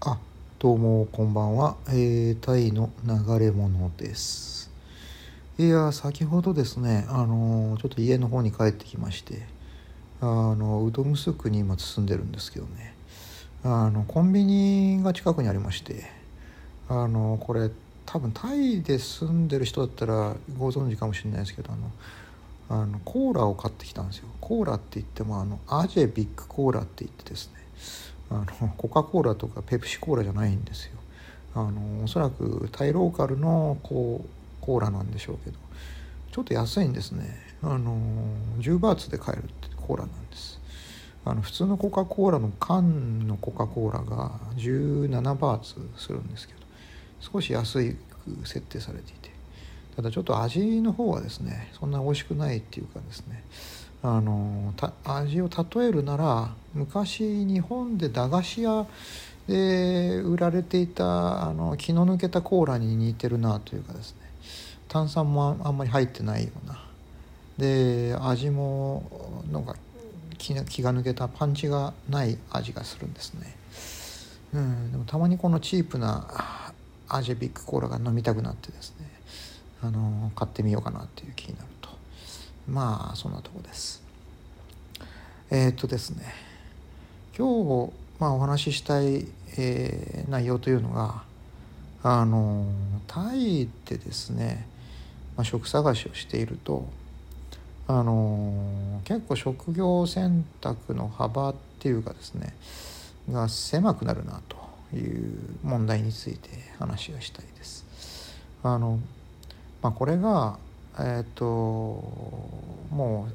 あどうもこんばんは、えー、タイの流れ者です。いや先ほどですねあのちょっと家の方に帰ってきましてあのウドムスクに今住んでるんですけどね。あのコンビニが近くにありましてあのこれ多分タイで住んでる人だったらご存知かもしれないですけどあのあのコーラを買ってきたんですよ。コーラって言ってもあのアジェビッグコーラって言ってですねあのコカ・コーラとかペプシコーラじゃないんですよ。あのおそらくタイローカルのこうコーラなんでしょうけど。ちょっと安いんですね。あの10バーツで買えるってコーラなんです。あの普通のコカ・コーラの缶のコカ・コーラが17バーツするんですけど。少し安い設定されていて。ただちょっと味の方はですねそんな美味しくないっていうかですね。あの味を例えるなら昔日本で駄菓子屋で売られていたあの気の抜けたコーラに似てるなというかですね。炭酸もあんまり入ってないような。で味もなんか気が抜けたパンチがない味がするんですね、うん、でもたまにこのチープなアジェビックコーラが飲みたくなってですね。あの買ってみようかなっていう気になる。まあそんなとこですえー、っとですね今日、まあ、お話ししたい、えー、内容というのがあのタイでですね、まあ、職探しをしているとあの結構職業選択の幅っていうかですねが狭くなるなという問題について話をしたいです。あのまあ、これがえっ、ー、ともう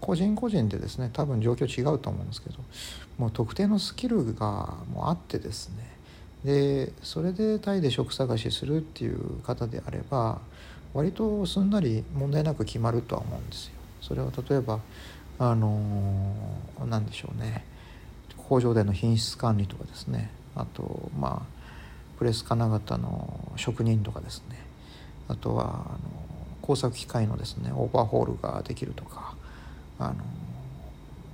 個人個人でですね多分状況違うと思うんですけどもう特定のスキルがもうあってですねでそれでタイで職探しするっていう方であれば割とすんなり問題なく決まるとは思うんですよ。それは例えばあの何でしょうね工場での品質管理とかですねあとまあプレス金型の職人とかですねあとはあの工作機械のですねオーバーホールができるとかあの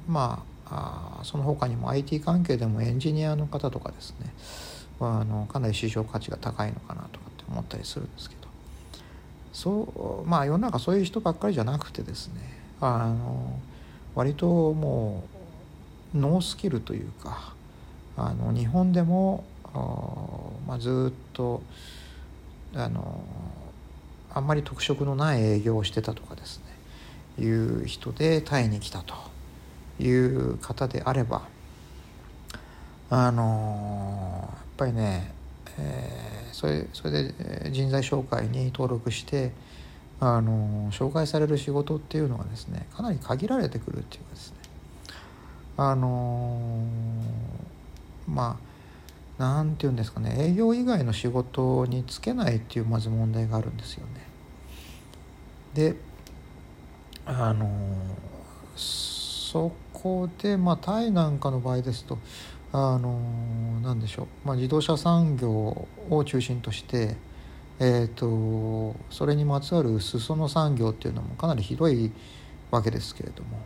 まあその他にも IT 関係でもエンジニアの方とかですねあのかなり市場価値が高いのかなとかって思ったりするんですけど。そうまあ世の中そういう人ばっかりじゃなくてですねあの割ともうノースキルというかあの日本でもまあ、ずっとあのあんまり特色のない営業をしてたとかですね。いう人でタイに来たという方であればあのやっぱりね、えー、それそれで人材紹介に登録してあの紹介される仕事っていうのがですねかなり限られてくるっていうかですね。あのまあ何て言うんですかね営業以外の仕事に就けないっていうまず問題があるんですよね。であのそこでまあタイなんかの場合ですとあの何でしょう、まあ、自動車産業を中心として、えーと、それにまつわる裾野産業っていうのもかなり広いわけですけれども、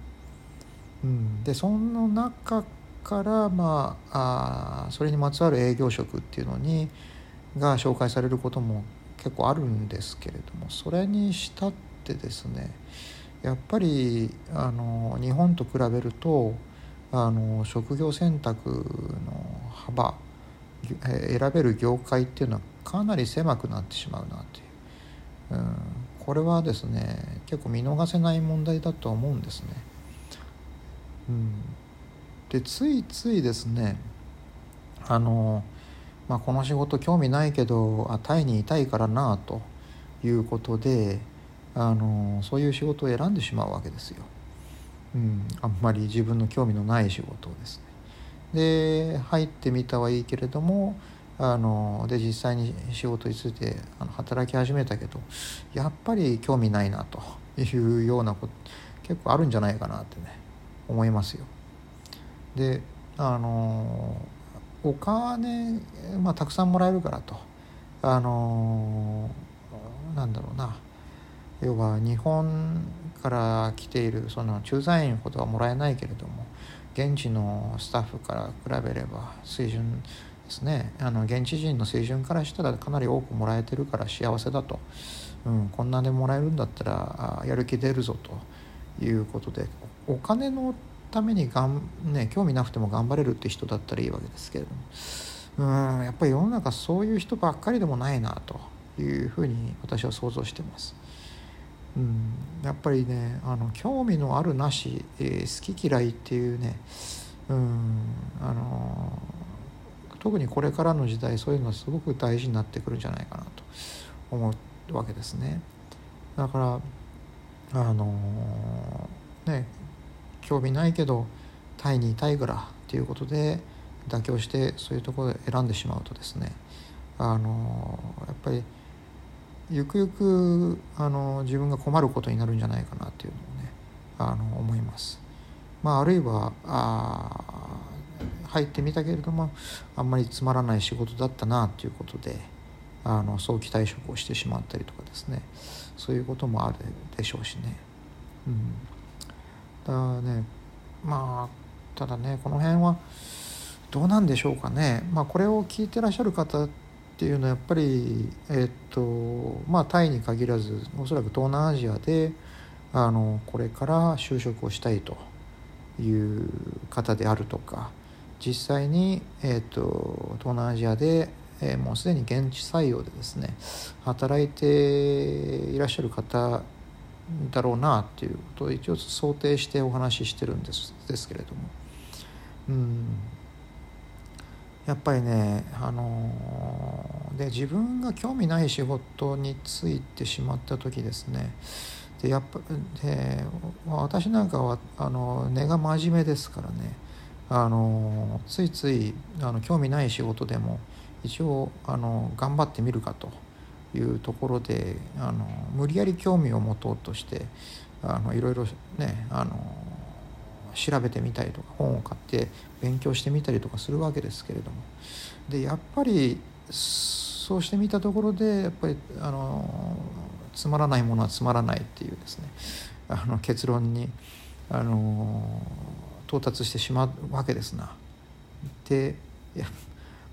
うん、でその中からまああそれにまつわる営業職っていうのにが紹介されることも結構あるんですけれどもそれにしたってですねやっぱりあの日本と比べるとあの職業選択の幅選べる業界っていうのはかなり狭くなってしまうなっていう、うん、これはですね結構見逃せない問題だと思うんですね。うん、でついついですねあの、まあ、この仕事興味ないけどあタイにいたいからなということであのそういう仕事を選んでしまうわけですよ。うん、あんまり自分の興味のない仕事をですね。で入ってみたはいいけれどもあので実際に仕事についてあの働き始めたけどやっぱり興味ないなというようなこと結構あるんじゃないかなってね思いますよ。であのお金、まあ、たくさんもらえるからと。あのなんだろうな。要は日本から来ているその駐在員ほどはもらえないけれども現地のスタッフから比べれば水準ですね。あの現地人の水準からしたらかなり多くもらえてるから幸せだと、うん、こんなでもらえるんだったらやる気出るぞということでお金のためにがん、ね、興味なくても頑張れるって人だったらいいわけですけれどもうんやっぱり世の中そういう人ばっかりでもないなというふうに私は想像してます。うん、やっぱりねあの興味のあるなし、えー、好き嫌いっていうね、うん、あの特にこれからの時代そういうのはすごく大事になってくるんじゃないかなと思うわけですね。だからあのね興味ないけどタイにいたいからっていうことで妥協してそういうところで選んでしまうとですねあのやっぱりゆくゆくあの自分が困ることになるんじゃないかなっていうのをねあの思います。まあ、あるいはあ入ってみたけれどもあんまりつまらない仕事だったなということであの早期退職をしてしまったりとかですねそういうこともあるでしょうしね。うん、だからねまあただねこの辺はどうなんでしょうかね。まあ、これを聞いてらっしゃる方っていうのはやっぱりえっとまあタイに限らずおそらく東南アジアであのこれから就職をしたいという方であるとか実際に、えっと、東南アジアで、え、もうすでに現地採用でですね働いていらっしゃる方だろうなっていうことを一応想定してお話ししてるんですですけれども。うん。やっぱりねあので自分が興味ない仕事に就いてしまった時ですね。でやっぱで私なんかはあの根が真面目ですからね。あのついついあの興味ない仕事でも一応あの頑張ってみるかと。いうところであの無理やり興味を持とうとしてあのいろいろねあの調べてみたりとか本を買って勉強してみたりとかするわけですけれどもでやっぱりそうしてみたところでやっぱりあのつまらないものはつまらないっていうですねあの結論にあの到達してしまうわけですな。で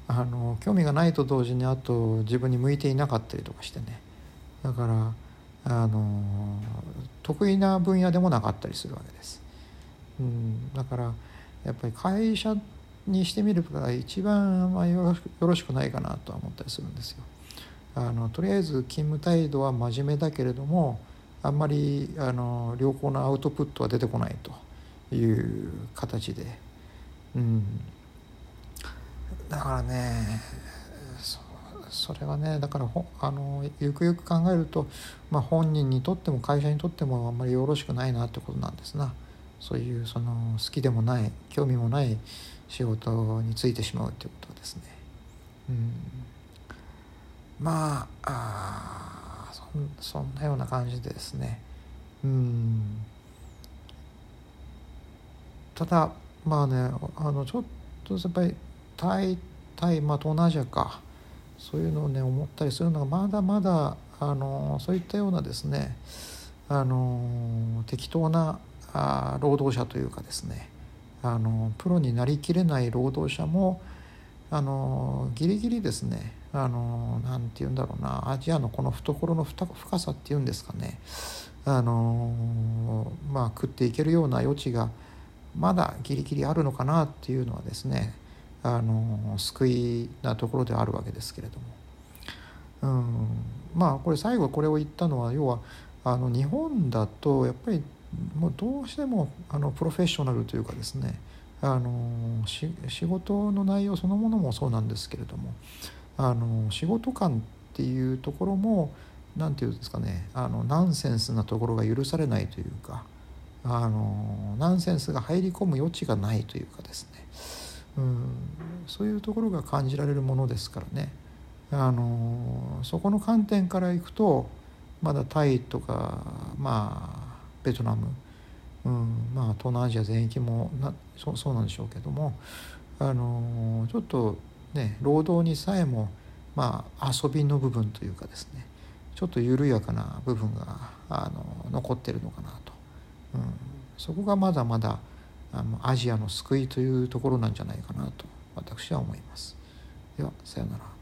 あの興味がないと同時にあと自分に向いていなかったりとかしてねだからあの得意な分野でもなかったりするわけです。うん、だからやっぱり会社にしてみるから一番まあよろしくないかなとは思ったりするんですよ。あのとりあえず勤務態度は真面目だけれどもあんまりあの良好なアウトプットは出てこないという形で、うん、だからねそれはねだからあのゆくゆく考えると、まあ、本人にとっても会社にとってもあんまりよろしくないなってことなんですな。そういうその好きでもない興味もない仕事についてしまうということですね。うん、まああそそんなような感じでですね。うんただまあねあのちょっとやっぱりタイタイまあ東南アジアか。そういうのをね思ったりするのがまだまだあのそういったようなですねあの適当なあ労働者というかですねあのプロになりきれない労働者もあのギリギリですねあのなて言うんだろうなアジアのこの懐の深さっていうんですかねあのまあ食っていけるような余地がまだギリギリあるのかなっていうのはですねあの救いなところであるわけですけれども、うん、まあこれ最後これを言ったのは要はあの日本だとやっぱりもうどうしてもあのプロフェッショナルというかですねあの仕事の内容そのものもそうなんですけれどもあの仕事感っていうところも何て言うんですかねあのナンセンスなところが許されないというかあのナンセンスが入り込む余地がないというかですね。うん。そういうところが感じられるものですからね。あのそこの観点からいくとまだタイとかまあベトナム、うん、まあ東南アジア全域もなそそうなんでしょうけどもあのちょっとね労働にさえもまあ遊びの部分というかですねちょっと緩やかな部分があの残ってるのかなと、うん、そこがまだまだあのアジアの救いというところなんじゃないかなと私は思います。ではさようなら